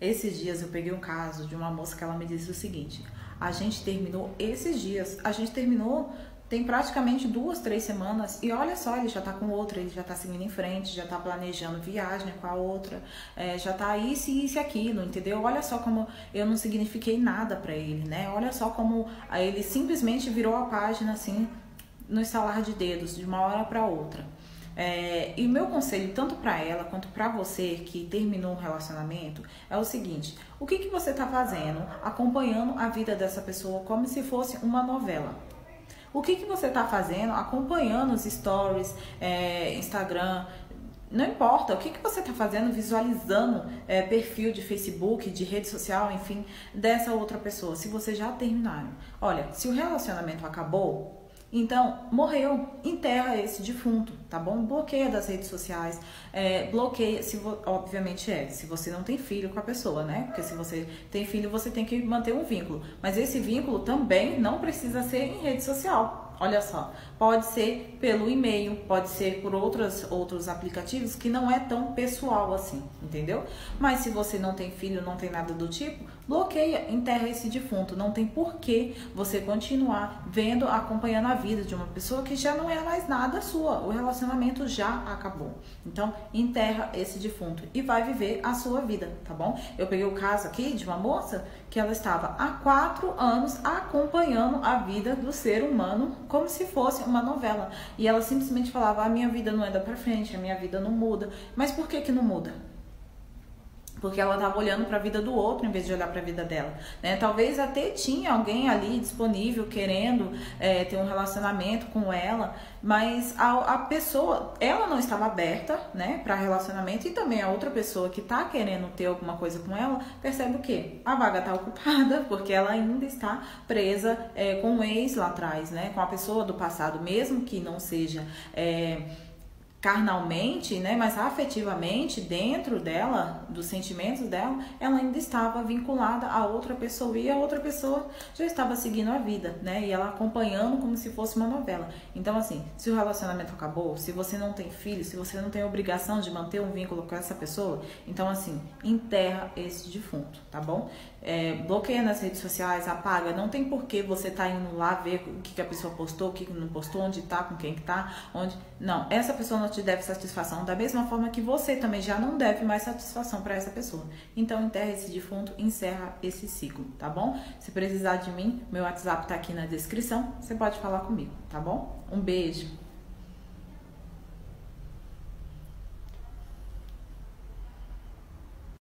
Esses dias eu peguei um caso de uma moça que ela me disse o seguinte: a gente terminou esses dias, a gente terminou tem praticamente duas, três semanas e olha só, ele já tá com outra, ele já tá seguindo em frente, já tá planejando viagem com a outra, é, já tá isso, isso e aquilo, entendeu? Olha só como eu não signifiquei nada para ele, né? Olha só como ele simplesmente virou a página assim no estalar de dedos de uma hora para outra. É, e meu conselho, tanto para ela quanto para você que terminou um relacionamento, é o seguinte: o que, que você está fazendo acompanhando a vida dessa pessoa como se fosse uma novela? O que, que você está fazendo acompanhando os stories, é, Instagram, não importa, o que, que você está fazendo visualizando é, perfil de Facebook, de rede social, enfim, dessa outra pessoa, se você já terminaram. Olha, se o relacionamento acabou, então, morreu, enterra esse defunto, tá bom? Bloqueia das redes sociais, é, bloqueia, se obviamente é, se você não tem filho com a pessoa, né? Porque se você tem filho, você tem que manter um vínculo. Mas esse vínculo também não precisa ser em rede social. Olha só, pode ser pelo e-mail, pode ser por outros, outros aplicativos que não é tão pessoal assim, entendeu? Mas se você não tem filho, não tem nada do tipo, bloqueia, enterra esse defunto. Não tem porquê você continuar vendo, acompanhando a vida de uma pessoa que já não é mais nada sua. O relacionamento já acabou. Então, enterra esse defunto e vai viver a sua vida, tá bom? Eu peguei o caso aqui de uma moça que ela estava há quatro anos acompanhando a vida do ser humano como se fosse uma novela. E ela simplesmente falava: a minha vida não anda para frente, a minha vida não muda. Mas por que que não muda? Porque ela estava olhando para a vida do outro em vez de olhar para a vida dela, né? Talvez até tinha alguém ali disponível querendo é, ter um relacionamento com ela, mas a, a pessoa, ela não estava aberta, né, para relacionamento e também a outra pessoa que está querendo ter alguma coisa com ela percebe o quê? A vaga está ocupada porque ela ainda está presa é, com o ex lá atrás, né? Com a pessoa do passado, mesmo que não seja é, carnalmente, né, mas afetivamente dentro dela, dos sentimentos dela, ela ainda estava vinculada a outra pessoa e a outra pessoa já estava seguindo a vida, né, e ela acompanhando como se fosse uma novela. Então assim, se o relacionamento acabou, se você não tem filho, se você não tem obrigação de manter um vínculo com essa pessoa, então assim, enterra esse defunto, tá bom? É, bloqueia nas redes sociais, apaga, não tem por que você tá indo lá ver o que, que a pessoa postou, o que, que não postou, onde tá, com quem que tá, onde. Não, essa pessoa não te deve satisfação, da mesma forma que você também já não deve mais satisfação para essa pessoa. Então, enterra esse defunto, encerra esse ciclo, tá bom? Se precisar de mim, meu WhatsApp tá aqui na descrição, você pode falar comigo, tá bom? Um beijo.